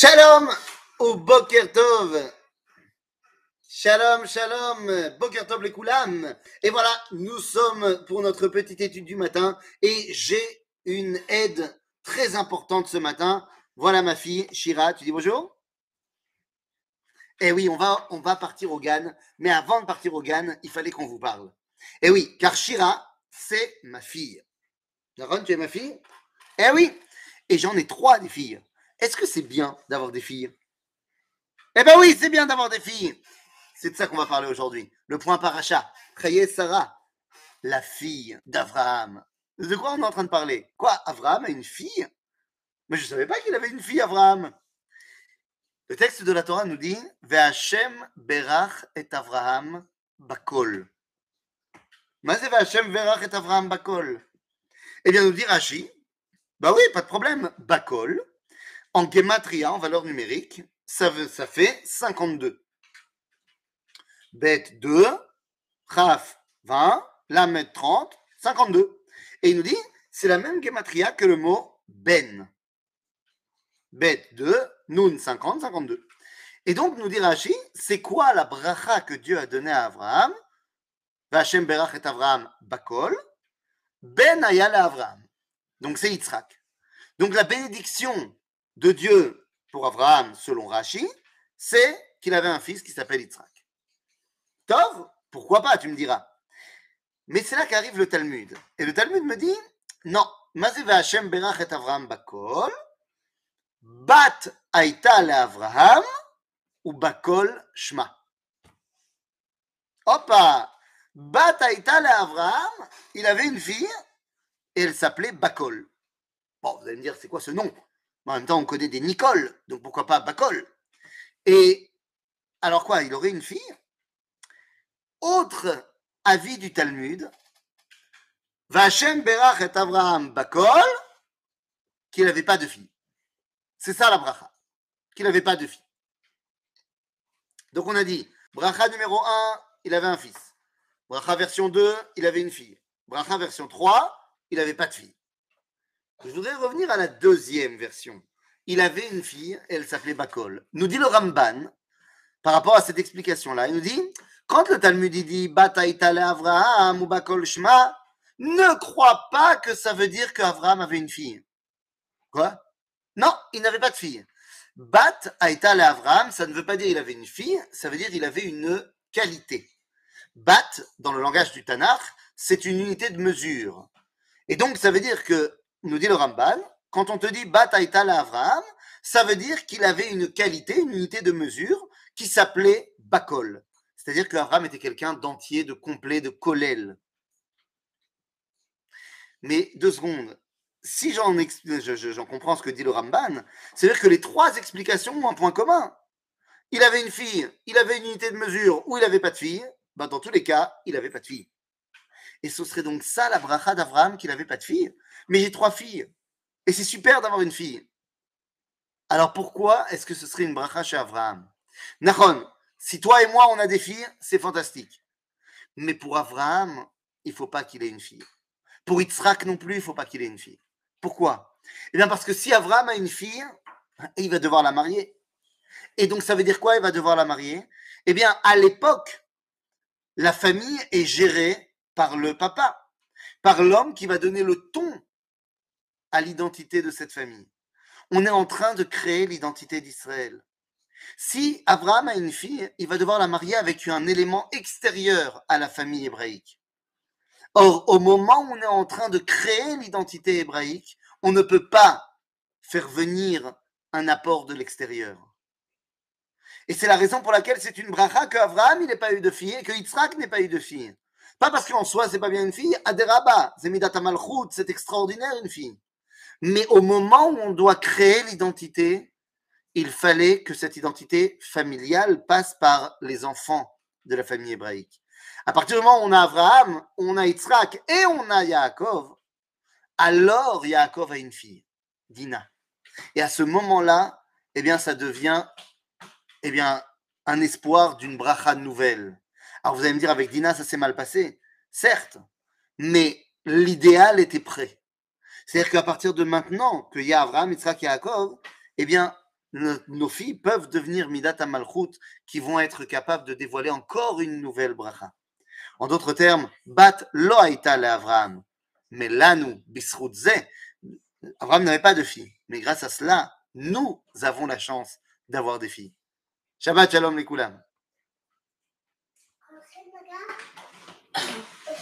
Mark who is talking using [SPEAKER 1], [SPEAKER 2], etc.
[SPEAKER 1] Shalom au Boker Tov. Shalom, shalom, Boker Tov les Koulam. Et voilà, nous sommes pour notre petite étude du matin et j'ai une aide très importante ce matin. Voilà ma fille, Shira, tu dis bonjour Eh oui, on va, on va partir au GAN, mais avant de partir au GAN, il fallait qu'on vous parle. Eh oui, car Shira, c'est ma fille. Aaron, tu es ma fille? Eh oui, et j'en ai trois des filles. Est-ce que c'est bien d'avoir des filles? Eh ben oui, c'est bien d'avoir des filles. C'est de ça qu'on va parler aujourd'hui. Le point paracha. Chayé Sarah, la fille d'Abraham. De quoi on est en train de parler? Quoi Abraham a une fille? Mais je ne savais pas qu'il avait une fille, Abraham. Le texte de la Torah nous dit Ve'Hashem berach et Abraham bakol. Mais c'est berach et Abraham bakol. Eh bien, nous dit Rashi, bah oui, pas de problème, bakol, en gematria, en valeur numérique, ça, fait 52. Bet 2, Raf 20, Lamed 30, 52. Et il nous dit, c'est la même gematria que le mot ben. Bet 2, Nun 50, 52. Et donc, nous dit Rashi, c'est quoi la bracha que Dieu a donnée à Abraham? Vachem berach et Abraham bakol, ben ayal Abraham. Donc, c'est Yitzhak. Donc, la bénédiction de Dieu pour Abraham, selon Rashi, c'est qu'il avait un fils qui s'appelle Yitzhak. Tov, pourquoi pas, tu me diras. Mais c'est là qu'arrive le Talmud. Et le Talmud me dit, non, Mazé Hashem berach et Avraham bakol, bat aïta le Avraham, ou bakol shma. Hoppa, bat aïta le Avraham, il avait une fille, et elle s'appelait Bakol. Bon, vous allez me dire, c'est quoi ce nom? En même temps, on connaît des Nicole, donc pourquoi pas Bakol Et alors quoi, il aurait une fille? Autre avis du Talmud, Vachem Berach et Abraham Bakol, qu'il n'avait pas de fille. C'est ça la bracha, qu'il n'avait pas de fille. Donc on a dit, bracha numéro 1, il avait un fils. Bracha version 2, il avait une fille. Bracha version 3, il n'avait pas de fille. Je voudrais revenir à la deuxième version. Il avait une fille, elle s'appelait Bakol. Nous dit le Ramban, par rapport à cette explication-là, il nous dit quand le Talmud dit Bataïta le Avraham ou Bakol Shma, ne crois pas que ça veut dire qu'Avraham avait une fille. Quoi? Non, il n'avait pas de fille. Bat Aïta le Avraham, ça ne veut pas dire qu'il avait une fille, ça veut dire qu'il avait une qualité. Bat, dans le langage du Tanakh, c'est une unité de mesure. Et donc, ça veut dire que, nous dit le Ramban, quand on te dit Bat Aïta le Avraham, ça veut dire qu'il avait une qualité, une unité de mesure qui s'appelait Bakol. C'est-à-dire qu'Abraham était quelqu'un d'entier, de complet, de kolel. Mais deux secondes, si j'en comprends ce que dit le Ramban, c'est-à-dire que les trois explications ont un point commun. Il avait une fille, il avait une unité de mesure ou il n'avait pas de fille. Ben dans tous les cas, il n'avait pas de fille. Et ce serait donc ça la bracha d'Abraham qu'il n'avait pas de fille. Mais j'ai trois filles. Et c'est super d'avoir une fille. Alors pourquoi est-ce que ce serait une bracha chez Abraham Nahon, si toi et moi on a des filles, c'est fantastique. Mais pour Abraham, il faut pas qu'il ait une fille. Pour Yitzhak non plus, il faut pas qu'il ait une fille. Pourquoi? Eh bien parce que si Abraham a une fille, il va devoir la marier. Et donc ça veut dire quoi Il va devoir la marier? Eh bien à l'époque, la famille est gérée par le papa, par l'homme qui va donner le ton à l'identité de cette famille. On est en train de créer l'identité d'Israël. Si Abraham a une fille, il va devoir la marier avec un élément extérieur à la famille hébraïque. Or, au moment où on est en train de créer l'identité hébraïque, on ne peut pas faire venir un apport de l'extérieur. Et c'est la raison pour laquelle c'est une bracha qu'Abraham n'ait pas eu de fille et que Yitzhak n'ait pas eu de fille. Pas parce qu'en soi c'est pas bien une fille, Aderaba, Zemidat c'est extraordinaire une fille. Mais au moment où on doit créer l'identité, il fallait que cette identité familiale passe par les enfants de la famille hébraïque. À partir du moment où on a Abraham, on a Yitzhak et on a Yaakov, alors Yaakov a une fille, Dina. Et à ce moment-là, eh bien, ça devient eh bien, un espoir d'une bracha nouvelle. Alors vous allez me dire, avec Dina, ça s'est mal passé. Certes, mais l'idéal était prêt. C'est-à-dire qu'à partir de maintenant, qu'il y a Abraham, Yitzhak et Yaakov, eh bien, nos filles peuvent devenir Midat Amalchut, qui vont être capables de dévoiler encore une nouvelle bracha. En d'autres termes, Bat lo le Avraham, mais lanu bisrutze. Abraham n'avait pas de filles, mais grâce à cela, nous avons la chance d'avoir des filles. Shabbat shalom les